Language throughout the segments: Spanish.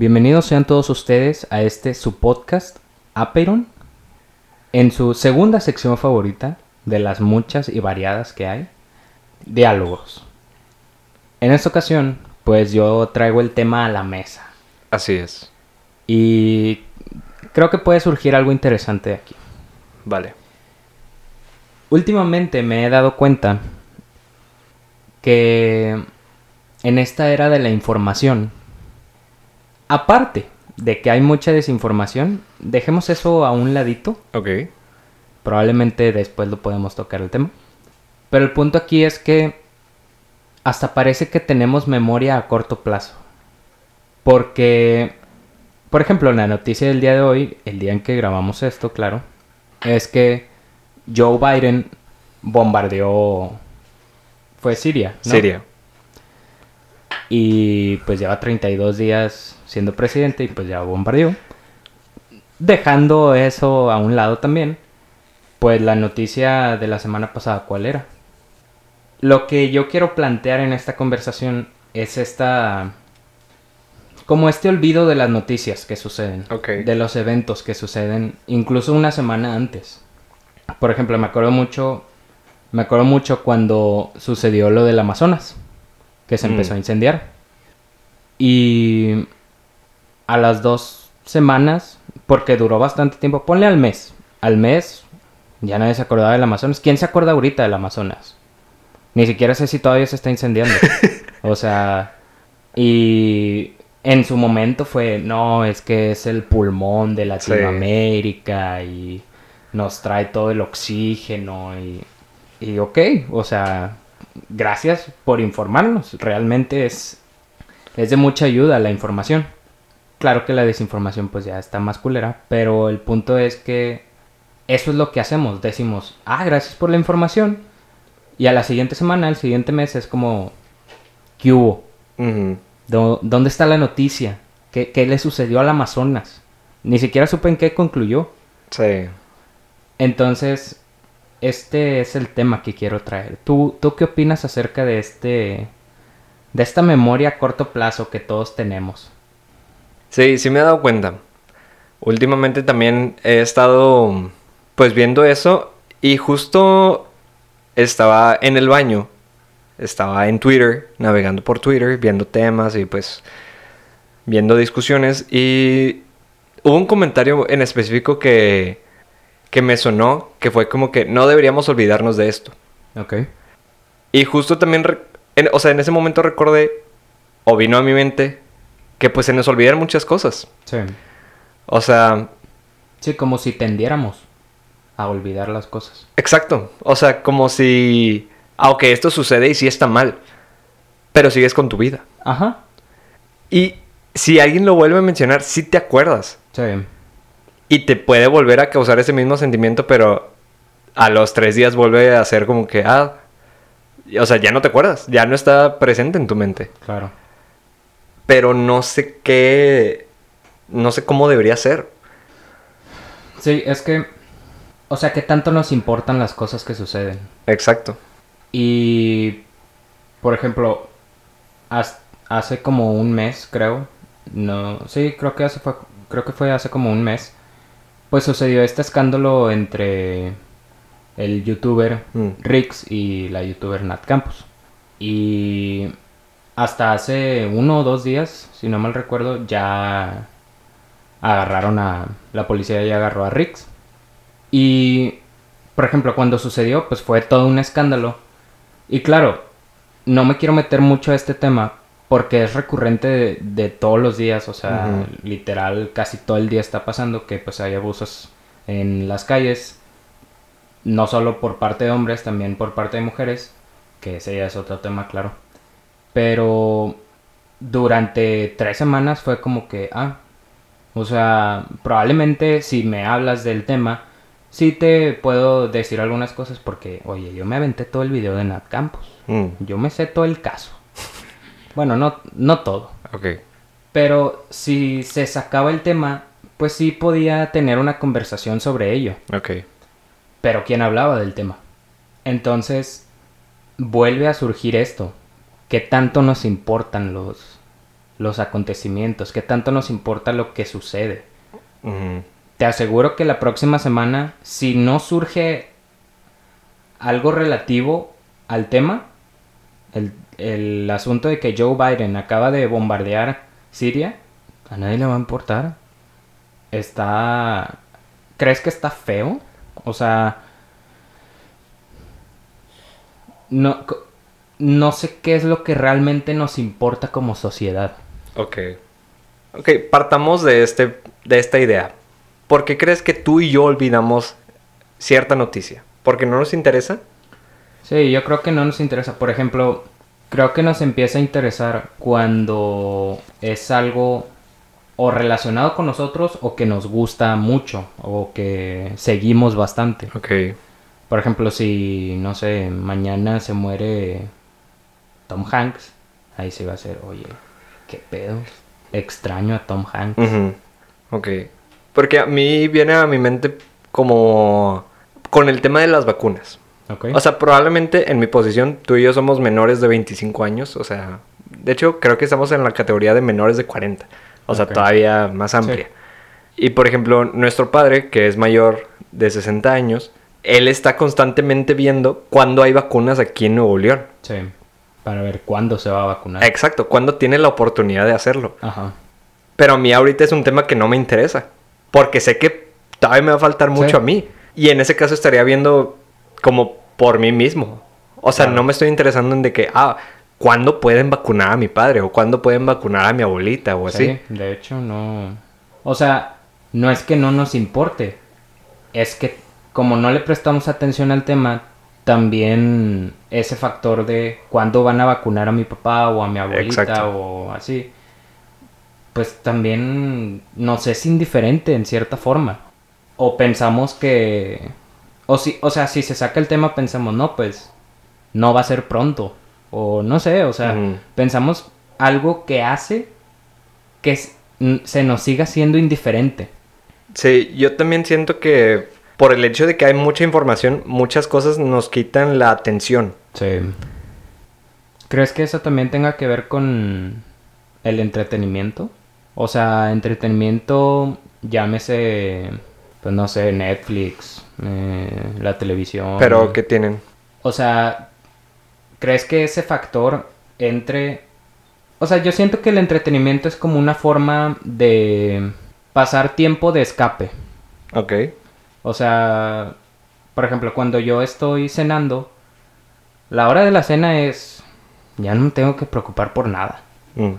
Bienvenidos sean todos ustedes a este su podcast, Apeiron, en su segunda sección favorita de las muchas y variadas que hay, diálogos. En esta ocasión, pues yo traigo el tema a la mesa. Así es. Y creo que puede surgir algo interesante de aquí. Vale. Últimamente me he dado cuenta que en esta era de la información, aparte de que hay mucha desinformación, dejemos eso a un ladito. Ok. Probablemente después lo podemos tocar el tema. Pero el punto aquí es que hasta parece que tenemos memoria a corto plazo. Porque, por ejemplo, la noticia del día de hoy, el día en que grabamos esto, claro, es que Joe Biden bombardeó... Fue Siria. ¿no? Siria. Y pues lleva 32 días siendo presidente y pues ya bombardeó. Dejando eso a un lado también, pues la noticia de la semana pasada, ¿cuál era? Lo que yo quiero plantear en esta conversación es esta... Como este olvido de las noticias que suceden, Ok. de los eventos que suceden, incluso una semana antes. Por ejemplo, me acuerdo mucho, me acuerdo mucho cuando sucedió lo del Amazonas, que se Mm. empezó a incendiar. Y a las dos semanas, porque duró bastante tiempo, ponle al mes. Al mes ya nadie se acordaba del Amazonas. ¿Quién se acuerda ahorita del Amazonas? Ni siquiera sé si todavía se está incendiando. o sea, y en su momento fue, no, es que es el pulmón de Latinoamérica y nos trae todo el oxígeno y, y ok, o sea, gracias por informarnos. Realmente es, es de mucha ayuda la información. Claro que la desinformación pues ya está más culera, pero el punto es que eso es lo que hacemos. Decimos, ah, gracias por la información. Y a la siguiente semana, al siguiente mes es como, ¿qué hubo? ¿Dónde está la noticia? ¿Qué, qué le sucedió al Amazonas? Ni siquiera supe en qué concluyó. Sí. Entonces, este es el tema que quiero traer. ¿Tú, ¿Tú qué opinas acerca de este... de esta memoria a corto plazo que todos tenemos? Sí, sí me he dado cuenta. Últimamente también he estado pues viendo eso y justo estaba en el baño, estaba en Twitter, navegando por Twitter, viendo temas y pues viendo discusiones y hubo un comentario en específico que que me sonó, que fue como que no deberíamos olvidarnos de esto. Ok. Y justo también, en- o sea, en ese momento recordé, o vino a mi mente, que pues se nos olvidan muchas cosas. Sí. O sea, Sí, como si tendiéramos a olvidar las cosas. exacto. O sea, como si, aunque esto sucede y sí está mal, pero sigues con tu vida. Ajá. Y si alguien lo vuelve a mencionar, sí te acuerdas. Sí. Y te puede volver a causar ese mismo sentimiento, pero a los tres días vuelve a ser como que, ah, o sea, ya no te acuerdas, ya no está presente en tu mente. Claro. Pero no sé qué, no sé cómo debería ser. Sí, es que... O sea, ¿qué tanto nos importan las cosas que suceden? Exacto. Y, por ejemplo, hace como un mes, creo, no, sí, creo que hace fue, creo que fue hace como un mes, pues sucedió este escándalo entre el youtuber Mm. Rix y la youtuber Nat Campos. Y hasta hace uno o dos días, si no mal recuerdo, ya agarraron a, la policía ya agarró a Rix. Y, por ejemplo, cuando sucedió, pues fue todo un escándalo. Y claro, no me quiero meter mucho a este tema porque es recurrente de, de todos los días, o sea, literal casi todo el día está pasando que pues hay abusos en las calles, no solo por parte de hombres, también por parte de mujeres, que ese ya es otro tema, claro. Pero durante tres semanas fue como que, ah, o sea, probablemente si me hablas del tema, sí te puedo decir algunas cosas porque, oye, yo me aventé todo el video de Nat Campos. Mm, Yo me sé todo el caso. Bueno, no, no todo. ok. Pero si se sacaba el tema, pues sí podía tener una conversación sobre ello. Ok. Pero ¿quién hablaba del tema? Entonces, vuelve a surgir esto. ¿Qué tanto nos importan los, los acontecimientos, qué tanto nos importa lo que sucede. Te aseguro que la próxima semana, si no surge algo relativo al tema, el, el asunto de que Joe Biden acaba de bombardear Siria, a nadie le va a importar. Está... ¿Crees que está feo? O sea... No, no sé qué es lo que realmente nos importa como sociedad. Ok. Ok, partamos de, este, de esta idea. ¿Por qué crees que tú y yo olvidamos cierta noticia? ¿Porque no nos interesa? Sí, yo creo que no nos interesa. Por ejemplo, creo que nos empieza a interesar cuando es algo o relacionado con nosotros o que nos gusta mucho o que seguimos bastante. Ok. Por ejemplo, si, no sé, mañana se muere Tom Hanks, ahí se va a hacer, oye, qué pedo. Extraño a Tom Hanks. Ujú. Ok. Porque a mí viene a mi mente como con el tema de las vacunas. O sea, probablemente en mi posición tú y yo somos menores de 25 años. O sea, de hecho creo que estamos en la categoría de menores de 40. O sea, todavía más amplia. Y por ejemplo, nuestro padre, que es mayor de 60 años, él está constantemente viendo cuándo hay vacunas aquí en Nuevo León. sí. Para ver cuándo se va a vacunar. Exacto, cuándo tiene la oportunidad de hacerlo. Ajá. Pero a mí ahorita es un tema que no me interesa. Porque sé que todavía me va a faltar mucho Sí. a mí. Y en ese caso estaría viendo como por mí mismo. O sea, Claro. no me estoy interesando en de que, ah, ¿cuándo pueden vacunar a mi padre? O ¿cuándo pueden vacunar a mi abuelita? O así. Sí, de hecho, no. O sea, no es que no nos importe. Es que como no le prestamos atención al tema, también ese factor de cuándo van a vacunar a mi papá o a mi abuelita Exacto. o así, pues también nos es indiferente en cierta forma. O pensamos que... O, si, o sea, si se saca el tema, pensamos, no, pues no va a ser pronto. O no sé, o sea, pensamos algo que hace que se nos siga siendo indiferente. Sí, yo también siento que por el hecho de que hay mucha información, muchas cosas nos quitan la atención. Sí. ¿Crees que eso también tenga que ver con el entretenimiento? O sea, entretenimiento, llámese, pues no sé, Netflix, eh, la televisión. Pero ¿qué tienen? O sea, ¿crees que ese factor entre... O sea, yo siento que el entretenimiento es como una forma de pasar tiempo de escape. Ok. O sea, por ejemplo, cuando yo estoy cenando, la hora de la cena es... Ya no me tengo que preocupar por nada. Mm,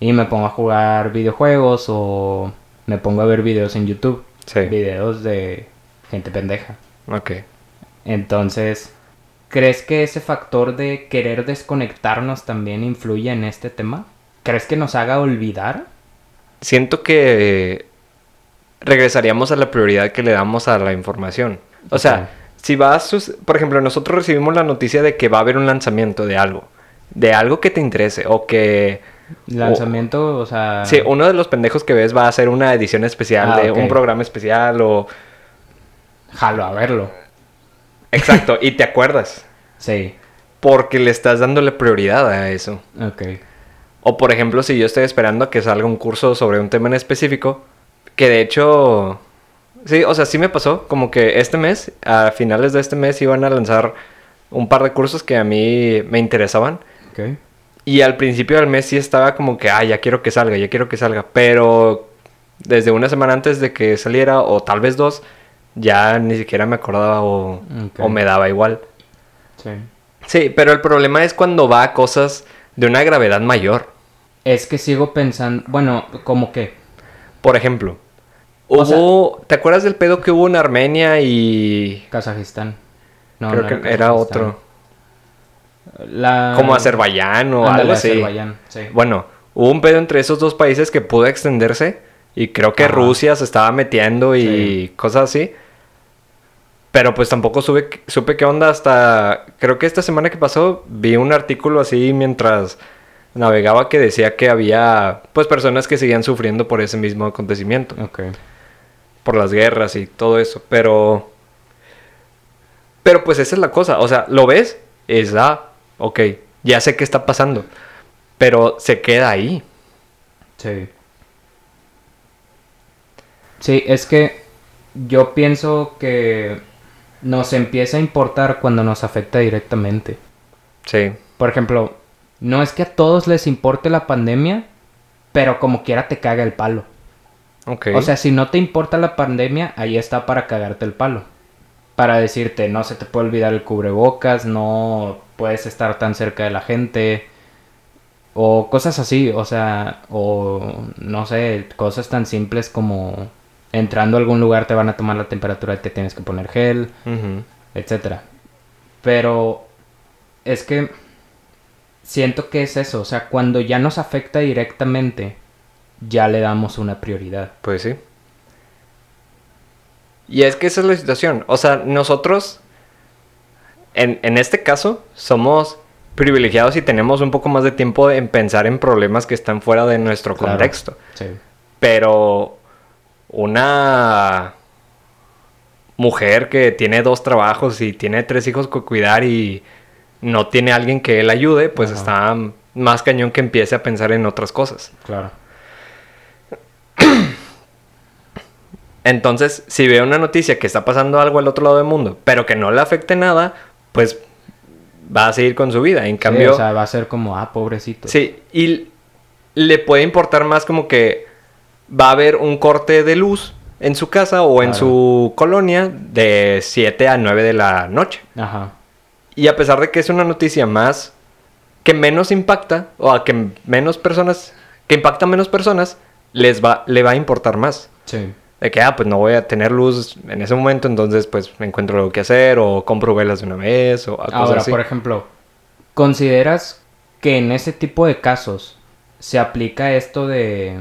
Y me pongo a jugar videojuegos o me pongo a ver videos en YouTube. Sí. Videos de gente pendeja. Ok. Entonces, ¿crees que ese factor de querer desconectarnos también influye en este tema? ¿Crees que nos haga olvidar? Siento que regresaríamos a la prioridad que le damos a la información. O sea, si vas, sus- por ejemplo, nosotros recibimos la noticia de que va a haber un lanzamiento de algo, de algo que te interese o que Lanzamiento, o sea... sí, uno de los pendejos que ves va a hacer una edición especial Ah, de un programa especial o Jalo a verlo. exacto, y te acuerdas Sí, porque le estás dándole prioridad a eso. ok. O por ejemplo, si yo estoy esperando a que salga un curso sobre un tema en específico, que de hecho, sí, o sea, sí me pasó, como que este mes, a finales de este mes iban a lanzar un par de cursos que a mí me interesaban. Ok. Y al principio del mes sí estaba como que, ah, ya quiero que salga, ya quiero que salga. Pero desde una semana antes de que saliera, o tal vez dos, ya ni siquiera me acordaba o, me daba igual. Sí. Sí, pero el problema es cuando va a cosas de una gravedad mayor. Es que sigo pensando, bueno, como que... Por ejemplo, O sea- hubo, ¿te acuerdas del pedo que hubo en Armenia y Kazajistán. No, creo no que era otro, La... como Azerbaiyán o Ándale, algo así? Azerbaiyán, sí. Bueno, hubo un pedo entre esos dos países que pudo extenderse y creo que Ajá. Rusia se estaba metiendo y Sí. cosas así. Pero pues tampoco supe, supe qué onda hasta, creo que esta semana que pasó vi un artículo así mientras navegaba que decía que había pues personas que seguían sufriendo por ese mismo acontecimiento. Ok. por las guerras y todo eso, pero... Pero pues esa es la cosa, o sea, lo ves, es, ah, ok, ya sé qué está pasando, pero se queda ahí. Sí. Sí, es que yo pienso que nos empieza a importar cuando nos afecta directamente. Sí. Por ejemplo, no es que a todos les importe la pandemia, pero como quiera te caga el palo. Ok. O sea, si no te importa la pandemia, ahí está para cagarte el palo. Para decirte, no se te puede olvidar el cubrebocas, no puedes estar tan cerca de la gente. O cosas así, o sea, o no sé, cosas tan simples como entrando a algún lugar te van a tomar la temperatura y te tienes que poner gel, Ujú. etcétera. Pero es que siento que es eso, o sea, cuando ya nos afecta directamente, ya le damos una prioridad. Pues sí. Y es que esa es la situación. O sea, nosotros, en, en este caso, somos privilegiados y tenemos un poco más de tiempo en pensar en problemas que están fuera de nuestro Claro. contexto. Sí. Pero una mujer que tiene dos trabajos y tiene tres hijos que cuidar y no tiene alguien que él ayude, pues Ajá. está más cañón que empiece a pensar en otras cosas. Claro. Entonces, si ve una noticia que está pasando algo al otro lado del mundo, pero que no le afecte nada, pues va a seguir con su vida. En Sí, cambio, o sea, va a ser como, ah, pobrecito. sí, y le puede importar más como que va a haber un corte de luz en su casa o en su colonia de 7 a 9 de la noche. Ajá. Y a pesar de que es una noticia más que menos impacta o a que menos personas, que impacta a menos personas, les va, le va a importar más. Sí. De que, ah, pues no voy a tener luz en ese momento, entonces pues me encuentro algo que hacer o compro velas de una vez o cosas Ahora, así. por ejemplo, ¿consideras que en ese tipo de casos se aplica esto de,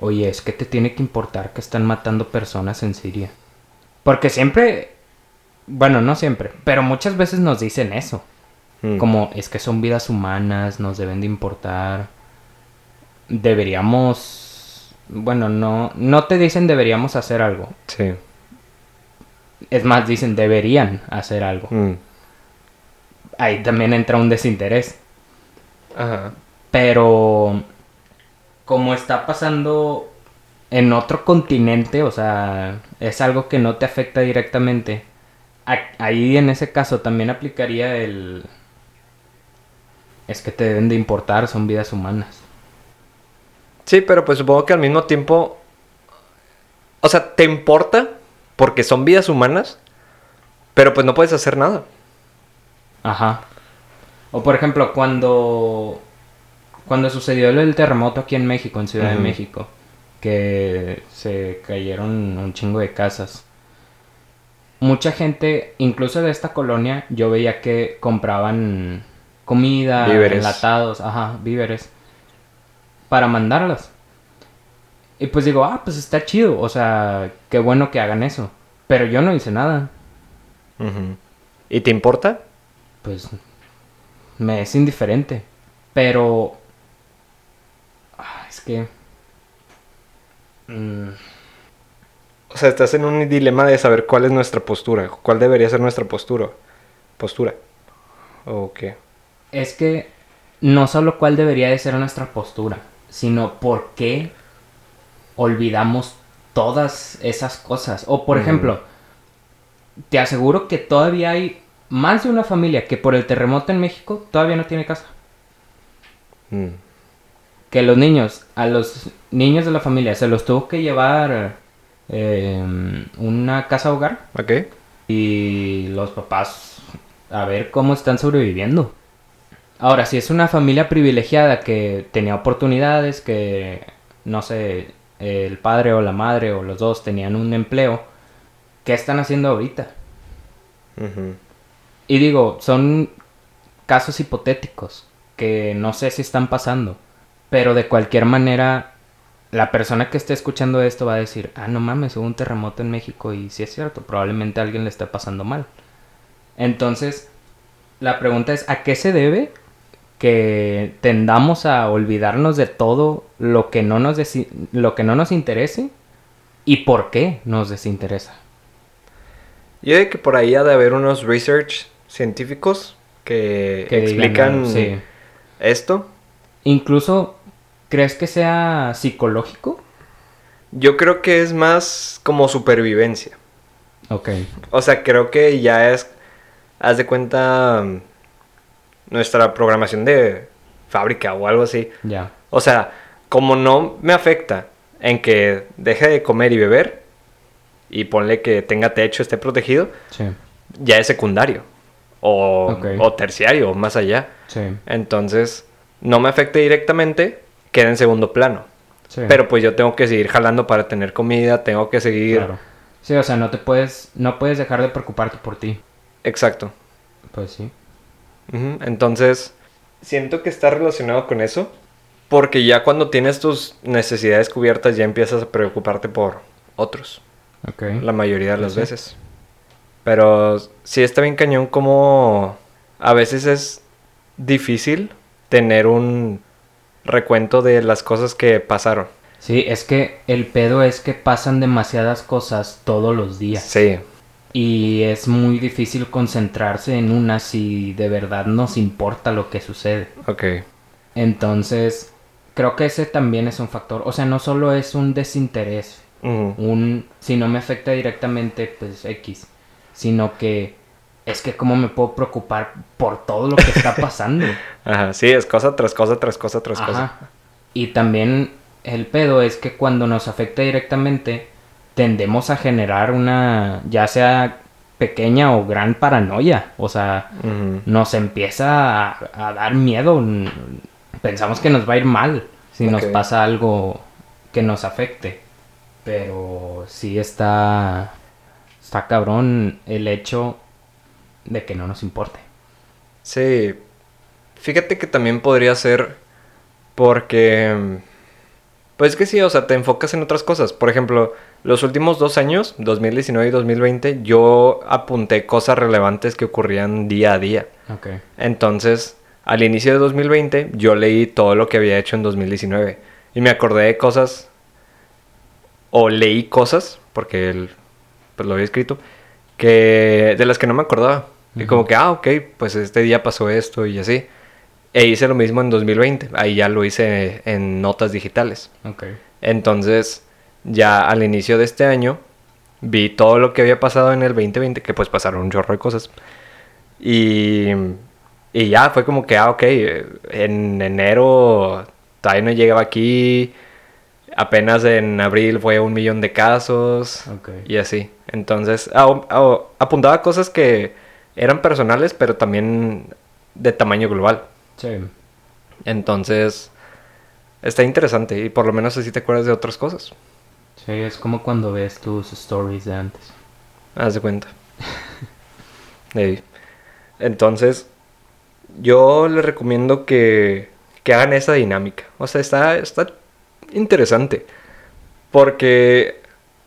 oye, es que te tiene que importar que están matando personas en Siria? Porque siempre, bueno, no siempre, pero muchas veces nos dicen eso. Mm. Como es que son vidas humanas, nos deben de importar. Deberíamos, bueno, no, no te dicen deberíamos hacer algo. Sí. Es más, dicen deberían hacer algo. Mm. Ahí también entra un desinterés. Ajá. Pero como está pasando en otro continente, o sea, es algo que no te afecta directamente. Ahí en ese caso también aplicaría el... Es que te deben de importar, son vidas humanas. Sí, pero pues supongo que al mismo tiempo, o sea, te importa porque son vidas humanas, pero pues no puedes hacer nada. Ajá. O por ejemplo, cuando cuando sucedió el terremoto aquí en México, en Ciudad de. México, que se cayeron un chingo de casas. Mucha gente, incluso de esta colonia, yo veía que compraban comida, Víveres. enlatados, ajá, víveres, para mandarlas. Y pues digo, ah, pues está chido, o sea, qué bueno que hagan eso. Pero yo no hice nada. ¿Y te importa? pues me es indiferente. Pero que mm, O sea, estás en un dilema de saber cuál es nuestra postura, cuál debería ser nuestra postura. Postura. ¿O qué? es que no solo cuál debería de ser nuestra postura, sino por qué olvidamos todas esas cosas. O por ejemplo, te aseguro que todavía hay más de una familia que por el terremoto en México todavía no tiene casa. Mm. Que los niños, a los niños de la familia se los tuvo que llevar eh, una casa hogar ¿Ok? y los papás a ver cómo están sobreviviendo. Ahora, si es una familia privilegiada que tenía oportunidades, que no sé, el padre o la madre o los dos tenían un empleo, ¿qué están haciendo ahorita? Y digo, son casos hipotéticos que no sé si están pasando, pero de cualquier manera la persona que esté escuchando esto va a decir, ah, no mames, hubo un terremoto en México y sí es cierto, probablemente a alguien le está pasando mal. Entonces, la pregunta es, ¿a qué se debe que tendamos a olvidarnos de todo lo que no nos, lo que no nos interese y por qué nos desinteresa? Yo digo que por ahí ha de haber unos research científicos que, Que digan, explican sí. esto. Incluso ¿Crees que sea psicológico? Yo creo que es más como supervivencia. Ok. O sea, creo que ya es, haz de cuenta, mm, nuestra programación de fábrica o algo así. Ya. O sea, como no me afecta en que deje de comer y beber y ponle que tenga techo, esté protegido, Sí. ya es secundario. O, o terciario, o más allá. Sí. Entonces, no me afecte directamente, queda en segundo plano. Sí. Pero pues yo tengo que seguir jalando para tener comida, tengo que seguir... Claro. Sí, o sea, no te puedes, no puedes dejar de preocuparte por ti. Exacto. Pues sí. Entonces, siento que está relacionado con eso. Porque ya cuando tienes tus necesidades cubiertas, ya empiezas a preocuparte por otros. Ok. La mayoría de las sí. veces. Pero sí está bien cañón como a veces es difícil tener un recuento de las cosas que pasaron. Sí, es que el pedo es que pasan demasiadas cosas todos los días. Sí, Y es muy difícil concentrarse en una si de verdad nos importa lo que sucede. ok. Entonces, creo que ese también es un factor. O sea, no solo es un desinterés, un si no me afecta directamente, pues X, sino que es que cómo me puedo preocupar por todo lo que está pasando. Ajá, sí, es cosa tras cosa, tras cosa, tras cosa. Ajá. Y también el pedo es que cuando nos afecta directamente, tendemos a generar una, ya sea pequeña o gran paranoia. O sea, nos empieza a, a dar miedo. Pensamos que nos va a ir mal si nos pasa algo que nos afecte. Pero sí está, está cabrón el hecho de que no nos importe. Sí. Fíjate que también podría ser porque... Pues es que sí, o sea, te enfocas en otras cosas. Por ejemplo, los últimos dos años, 2019 y 2020, yo apunté cosas relevantes que ocurrían día a día. Ok. Entonces, al inicio de 2020, yo leí todo lo que había hecho en 2019. Y me acordé de cosas, o leí cosas, porque el- pues lo había escrito, que de las que no me acordaba. Y Ujú. como que, ah, ok, pues este día pasó esto y así. E hice lo mismo en 2020. Ahí ya lo hice en notas digitales. Ok. Entonces, ya al inicio de este año, vi todo lo que había pasado en el 2020, que pues pasaron un chorro de cosas. Y, y ya fue como que, ah, ok, en enero todavía no llegaba aquí, apenas en abril fue un millón de casos Ok. y así. Entonces, ah, apuntaba cosas que eran personales, pero también de tamaño global. Sí. Entonces, está interesante y por lo menos así te acuerdas de otras cosas. Sí, es como cuando ves tus stories de antes. Haz de cuenta. Entonces, yo les recomiendo que, que hagan esa dinámica. O sea, está, está interesante. Porque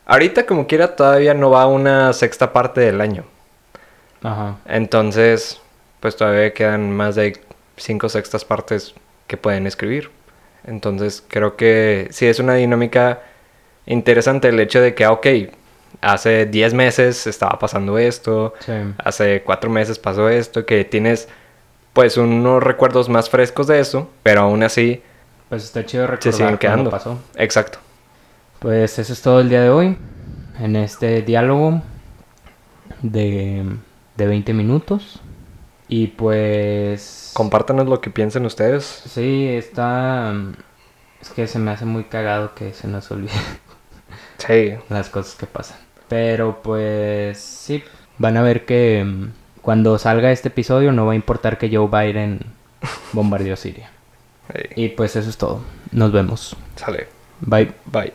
ahorita como quiera todavía no va una sexta parte del año. Ajá. Entonces, pues todavía quedan más de cinco sextas partes que pueden escribir. Entonces, creo que sí es una dinámica interesante el hecho de que, ah, ok, hace 10 meses estaba pasando esto, Sí. hace 4 meses pasó esto, que tienes pues unos recuerdos más frescos de eso, pero aún así Pues está chido se recordar cómo quedando. pasó. Exacto. Pues eso es todo el día de hoy. En este diálogo de, de 20 minutos. Y pues... Compártanos lo que piensen ustedes. Sí, está... Es que se me hace muy cagado que se nos olvide Sí, las cosas que pasan. Pero pues sí, van a ver que mm, cuando salga este episodio no va a importar que Joe Biden bombardeó Siria. Y pues eso es todo. Nos vemos. sale. Bye. Bye.